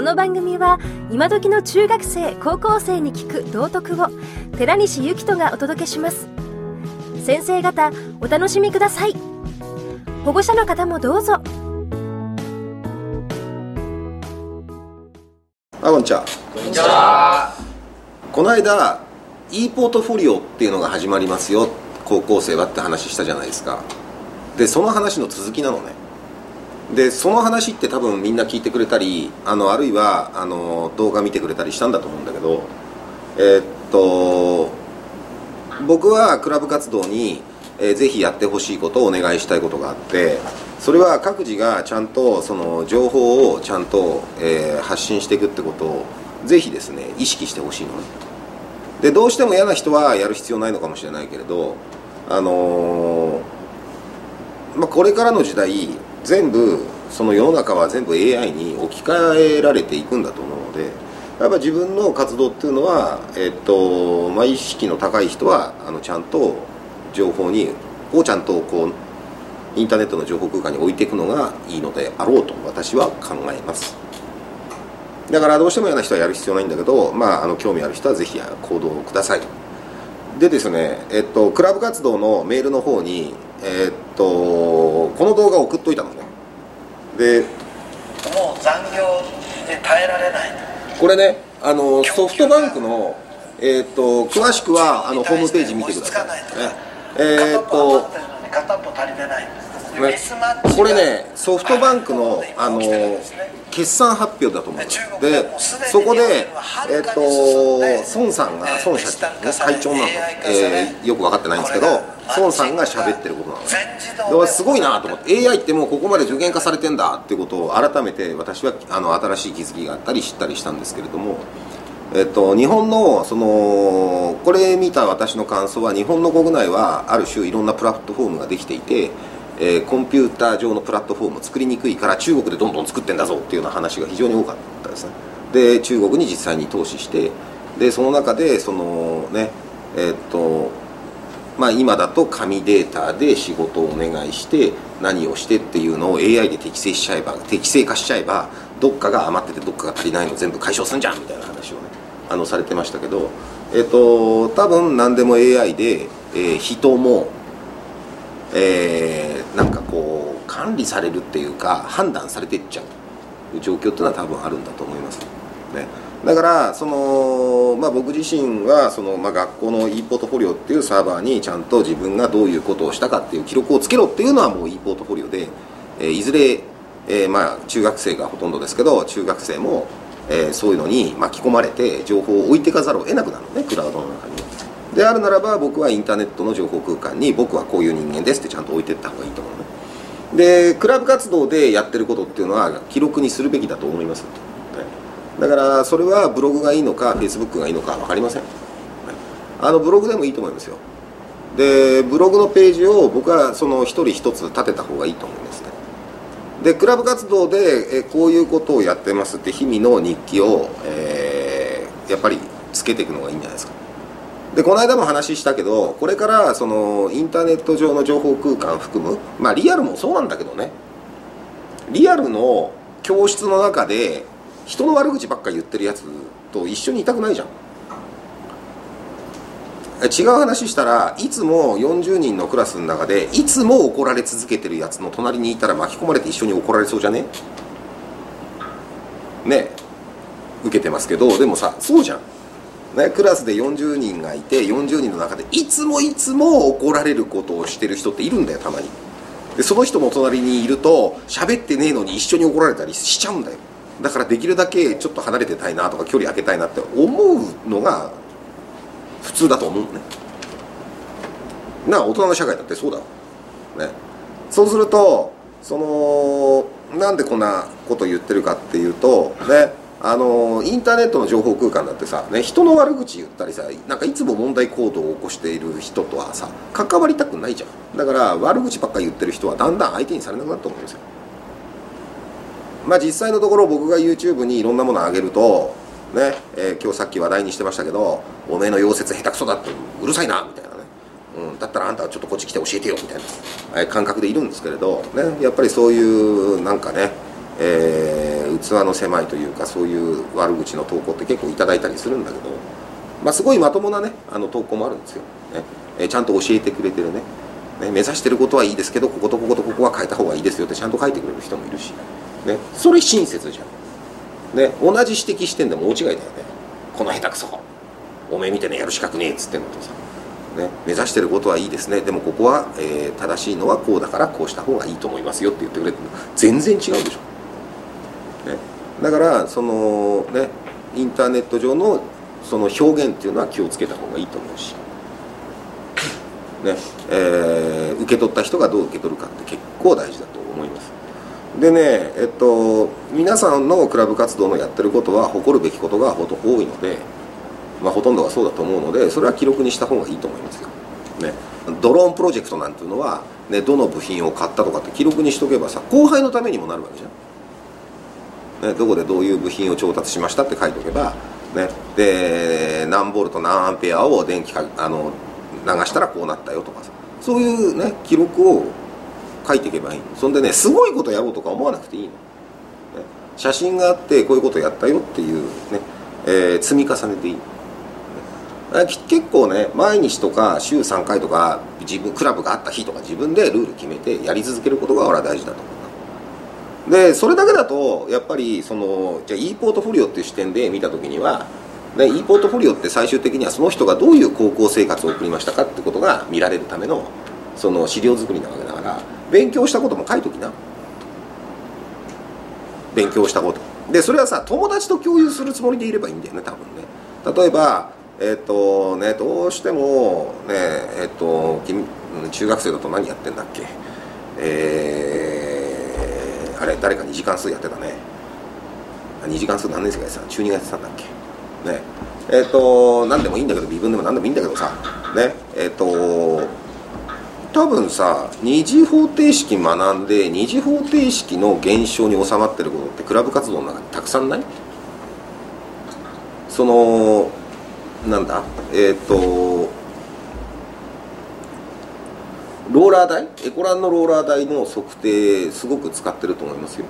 この番組は今時の中学生高校生に聞く道徳を寺西幸人がお届けします。先生方お楽しみください。保護者の方もどうぞ。あこんにちは。こんにちは。この間 e ポートフォリオっていうのが始まりますよ。高校生はって話したじゃないですか。でその話の続きなのねでその話って多分みんな聞いてくれたりあのあるいはあの動画見てくれたりしたんだと思うんだけどえー、っと僕はクラブ活動に、えー、ぜひやってほしいことをお願いしたいことがあってそれは各自がちゃんとその情報をちゃんと、えー、発信していくってことをぜひですね意識してほしいのね。でどうしても嫌な人はやる必要ないのかもしれないけれどあのまあ、これからの時代全部その世の中は全部 AI に置き換えられていくんだと思うのでやっぱ自分の活動っていうのは、えっとまあ、意識の高い人はあのちゃんと情報にをちゃんとこうインターネットの情報空間に置いていくのがいいのであろうと私は考えます。だからどうしても嫌な人はやる必要ないんだけど、まあ、あの興味ある人はぜひ行動をください。でですね、えっと、クラブ活動のメールの方に、えっと、この動画を送っといたの。でもう残業で耐えられない。これねあのソフトバンクの、えっと詳しくはあのホームページ見てください、ね、えっと片っぽ足りてない。ね、これねソフトバンクのあの決算発表だと思うんですでそこで、えー、っと孫さんが孫社長、ね、会長なの、えー、よく分かってないんですけど孫さんが喋ってることなので。すごいなと思って。AI ってもうここまで受験化されてんだってことを改めて私はあの新しい気づきがあったり知ったりしたんですけれども。えっと、日本のそのこれ見た私の感想は日本の国内はある種いろんなプラットフォームができていてえー、コンピューター上のプラットフォーム作りにくいから中国でどんどん作ってんだぞっていうような話が非常に多かったですね。で中国に実際に投資してでその中でそのねえー、っとまあ今だと紙データで仕事をお願いして何をしてっていうのを AI で適正しちゃえば適正化しちゃえばどっかが余っててどっかが足りないの全部解消すんじゃんみたいな話をねあのされてましたけどえっと多分何でも AI で、えー、人もえー、なんかこう管理されるっていうか判断されていっちゃう状況っていうのは多分あるんだと思います、ね、だからその、まあ、僕自身はその、まあ、学校の e ポートフォリオっていうサーバーにちゃんと自分がどういうことをしたかっていう記録をつけろっていうのはもう e ポートフォリオで、えー、いずれ、えー、まあ中学生がほとんどですけど中学生も、えー、そういうのに巻き込まれて情報を置いていかざるを得なくなるのねクラウドの中に。であるならば僕はインターネットの情報空間に僕はこういう人間ですってちゃんと置いていった方がいいと思うねでクラブ活動でやってることっていうのは記録にするべきだと思います、だからそれはブログがいいのかフェイスブックがいいのか分かりません、あのブログでもいいと思いますよ。でブログのページを僕はその一人一つ立てた方がいいと思いますね。でクラブ活動でえこういうことをやってますって日々の日記を、えー、やっぱりつけていくのがいいんじゃないですか。でこの間も話したけどこれからそのインターネット上の情報空間含むまあリアルもそうなんだけどね。リアルの教室の中で人の悪口ばっかり言ってるやつと一緒にいたくないじゃん。違う話したらいつも40人のクラスの中でいつも怒られ続けてるやつの隣にいたら巻き込まれて一緒に怒られそうじゃね？ね。受けてますけどでもさそうじゃん。ね、クラスで40人がいて40人の中でいつもいつも怒られることをしてる人っているんだよたまに。でその人も隣にいると喋ってねえのに一緒に怒られたりしちゃうんだよ。だからできるだけちょっと離れてたいなとか距離空けたいなって思うのが普通だと思うね。な大人の社会だってそうだね。そうするとそのなんでこんなこと言ってるかっていうとねあのインターネットの情報空間だってさ、ね、人の悪口言ったりさなんかいつも問題行動を起こしている人とはさ関わりたくないじゃん。だから悪口ばっかり言ってる人はだんだん相手にされなくなると思うんですよ。まあ実際のところ僕が YouTube にいろんなものをあげるとね、えー、今日さっき話題にしてましたけど「おめえの溶接下手くそだってうるさいな」みたいなね、うん、だったらあんたはちょっとこっち来て教えてよみたいなえ感覚でいるんですけれど、ね、やっぱりそういうなんかね、えー器の狭いというかそういう悪口の投稿って結構いただいたりするんだけど、まあ、すごいまともなねあの投稿もあるんですよ、ねえーちゃんと教えてくれてるね。ね目指してることはいいですけどこことこことここは変えた方がいいですよってちゃんと書いてくれる人もいるし、ね、それ親切じゃん、ね、同じ指摘してんでも大違いだよね。この下手くそ。おめえみたいなやる資格ねえっつってんのとさ。ね、目指してることはいいですね。でもここは、えー正しいのはこうだからこうした方がいいと思いますよって言ってくれて全然違うでしょ、ね、だからそのね。インターネット上のその表現っていうのは気をつけた方がいいと思うし、ね。えー受け取った人がどう受け取るかって結構大事だと思います。でねえっと皆さんのクラブ活動のやってることは誇るべきことがほと多いのでまあ、ほとんどがそうだと思うのでそれは記録にした方がいいと思いますよ、ね、ドローンプロジェクトなんていうのは、ね、どの部品を買ったとかって記録にしとけばさ後輩のためにもなるわけじゃん、ね、どこでどういう部品を調達しましたって書いておけば、ね、で何ボルト何アンペアを電気かあの流したらこうなったよとかさ。そういうね記録を書いていけばいいそんでねすごいことやろうとか思わなくていいの、ね、写真があってこういうことやったよっていうね、えー積み重ねていい。結構ね毎日とか週3回とか自分クラブがあった日とか自分でルール決めてやり続けることが俺は大事だと思うでそれだけだとやっぱりそのじゃあ e ポートフォリオっていう視点で見た時には、ね、e ポートフォリオって最終的にはその人がどういう高校生活を送りましたかってことが見られるためのその資料作りなわけだから勉強したことも書いときな。勉強したこと。でそれはさ友達と共有するつもりでいればいいんだよね多分ね。例えばえっ、とねどうしてもねえっ、と君中学生だと何やってんだっけ？えーあれ誰か2時間数やってたね。2時間数何年生がやってた？中2がやってたんだっけ？ね。えっ、と何でもいいんだけど微分でも何でもいいんだけどさ。ね。えっ、と多分さ二次方程式学んで二次方程式の現象に収まってることってクラブ活動の中にたくさんない？そのなんだ？えっ、とローラー台？エコランのローラー台の測定すごく使ってると思いますよ。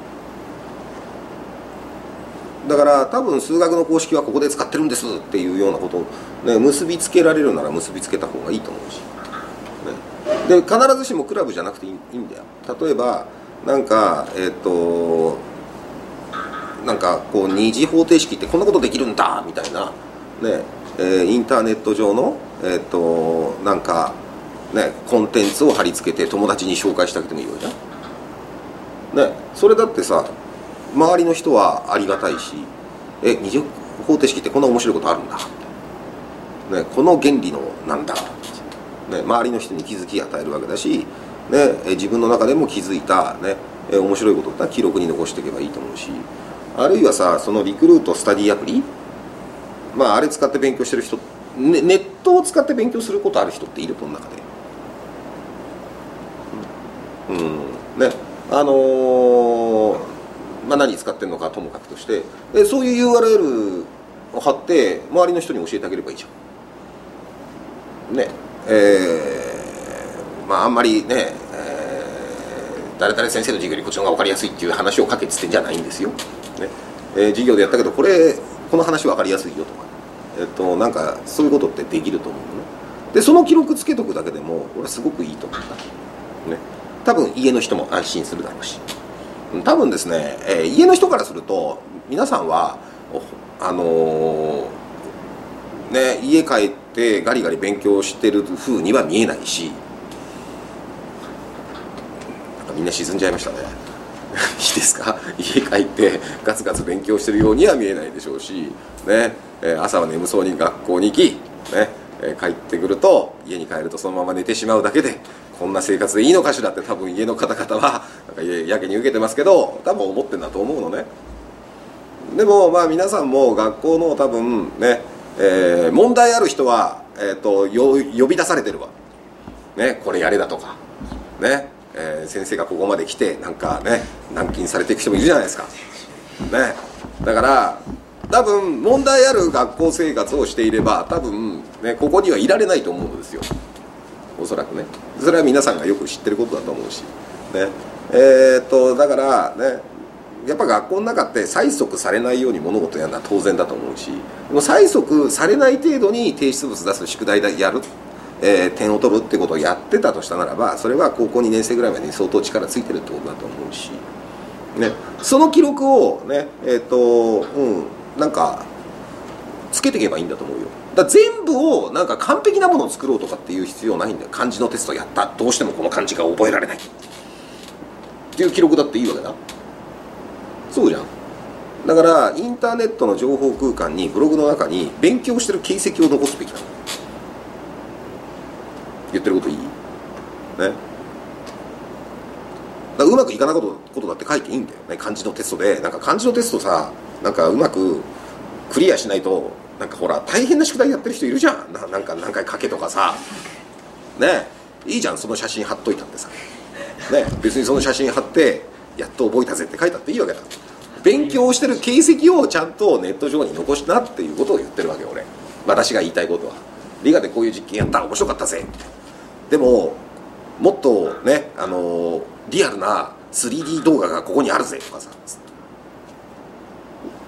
だから多分数学の公式はここで使ってるんですっていうようなことを、ね、結びつけられるなら結びつけた方がいいと思うし、で必ずしもクラブじゃなくていいんだよ。例えばなんかえっ、となんかこう二次方程式ってこんなことできるんだみたいなねえーインターネット上のえっ、となんかねコンテンツを貼り付けて友達に紹介してあげてもいいわけじゃんねそれだってさ周りの人はありがたいしえ二次方程式ってこんな面白いことあるんだ、ね、この原理のなんだ、ね、周りの人に気づき与えるわけだし、ね、自分の中でも気づいた、ね、面白いことってのは記録に残していけばいいと思うしあるいはさそのリクルートスタディアプリまああれ使って勉強してる人、ね、ネットを使って勉強することある人っているこの中で。うん。ね。あのーまあ、何使ってるのかともかくとしてでそういう URL を貼って周りの人に教えてあげればいいじゃん。ね。えーまああんまりね、えー誰々先生の授業よりこっちの方が分かりやすいっていう話をかけててんじゃないんですよ、ね。えー授業でやったけどこれこの話分かりやすいよとか、えっとなんかそういうことってできると思うのね。でその記録つけとくだけでも俺はすごくいいと思ったね。多分家の人も安心するだろうし。多分ですね、えー家の人からすると皆さんはあのーね家帰ってガリガリ勉強してる風には見えないしなんかみんな沈んじゃいましたね。いいですか？家帰ってガツガツ勉強してるようには見えないでしょうし、ね。え朝は眠そうに学校に行き、ね。え帰ってくると家に帰るとそのまま寝てしまうだけでこんな生活でいいのかしらって多分家の方々はなんかやけに受けてますけど多分思ってんだと思うのね。でもまあ皆さんも学校の多分ね、えー問題ある人は、えー、とよ呼び出されてるわ、ね、これやれだとか。ね、えー先生がここまで来てなんかね軟禁されていく人もいるじゃないですか。ねだから多分問題ある学校生活をしていれば多分ねここにはいられないと思うんですよ。おそらくね。それは皆さんがよく知ってることだと思うし。ね。えーっとだからねやっぱ学校の中って催促されないように物事やるのは当然だと思うしでも催促されない程度に提出物出す宿題だやる、えー点を取るってことをやってたとしたならばそれは高校2年生ぐらいまでに相当力ついてるってことだと思うし、ね、その記録をねえっ、とうんなんかつけていけばいいんだと思うよ。だ全部をなんか完璧なものを作ろうとかっていう必要ないんだよ。漢字のテストやった。どうしてもこの漢字が覚えられない。っていう記録だっていいわけだ。そうじゃん。だからインターネットの情報空間にブログの中に勉強してる形跡を残すべきなの言ってることいい？ね。だからうまくいかなことことだって書いていいんだよ。ね漢字のテストで。なんか漢字のテストさなんかうまくクリアしないとなんかほら大変な宿題やってる人いるじゃん。ななんか何回書けとかさ。ね。いいじゃんその写真貼っといたってさ。ね。別にその写真貼ってやっと覚えたぜって書いたっていいわけだ。勉強してる形跡をちゃんとネット上に残したっていうことを言ってるわけ俺。私が言いたいことは。理科でこういう実験やった面白かったぜでももっとねあのーリアルな 3D 動画がここにあるぜとかさ。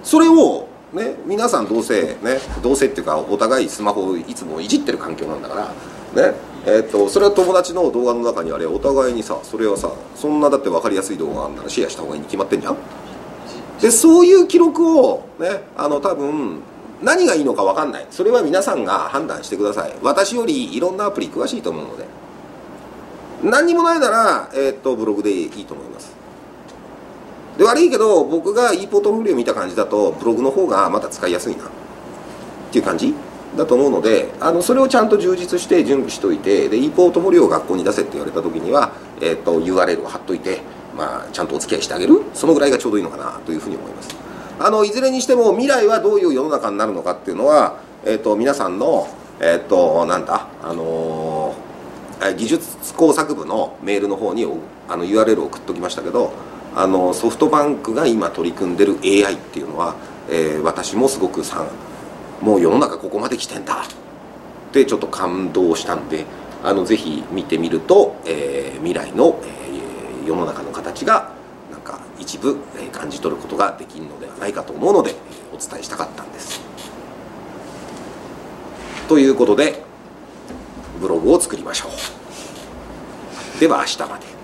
それをね皆さんどうせねどうせっていうかお互いスマホをいつもいじってる環境なんだからね。えっとそれは友達の動画の中にあれお互いにさそれはさそんなだって分かりやすい動画あるならシェアした方がいいに決まってんじゃん？でそういう記録をねあの多分何がいいのか分かんない。それは皆さんが判断してください。私よりいろんなアプリ詳しいと思うので。何にもないなら、えーっとブログでいいと思います。で悪いけど僕が e ポートフォリオ見た感じだとブログの方がまだ使いやすいな。っていう感じ？だと思うのであのそれをちゃんと充実して準備しといてで e ポートフォリオを学校に出せって言われた時には、えーっと URL を貼っといて、まあ、ちゃんとお付き合いしてあげる。そのぐらいがちょうどいいのかなというふうに思います。あのいずれにしても未来はどういう世の中になるのかっていうのは、えー、と皆さんのえっ、となんだあのー技術工作部のメールの方にあの URL を送っときましたけどあのソフトバンクが今取り組んでる AI っていうのは、えー私もすごくさもう世の中ここまで来てんだってちょっと感動したんであのぜひ見てみると、えー未来の、えー世の中の形がなんか一部、えー感じ取ることができるのではないかと思うので、えお伝えしたかったんです。ということでブログを作りましょう。では明日まで。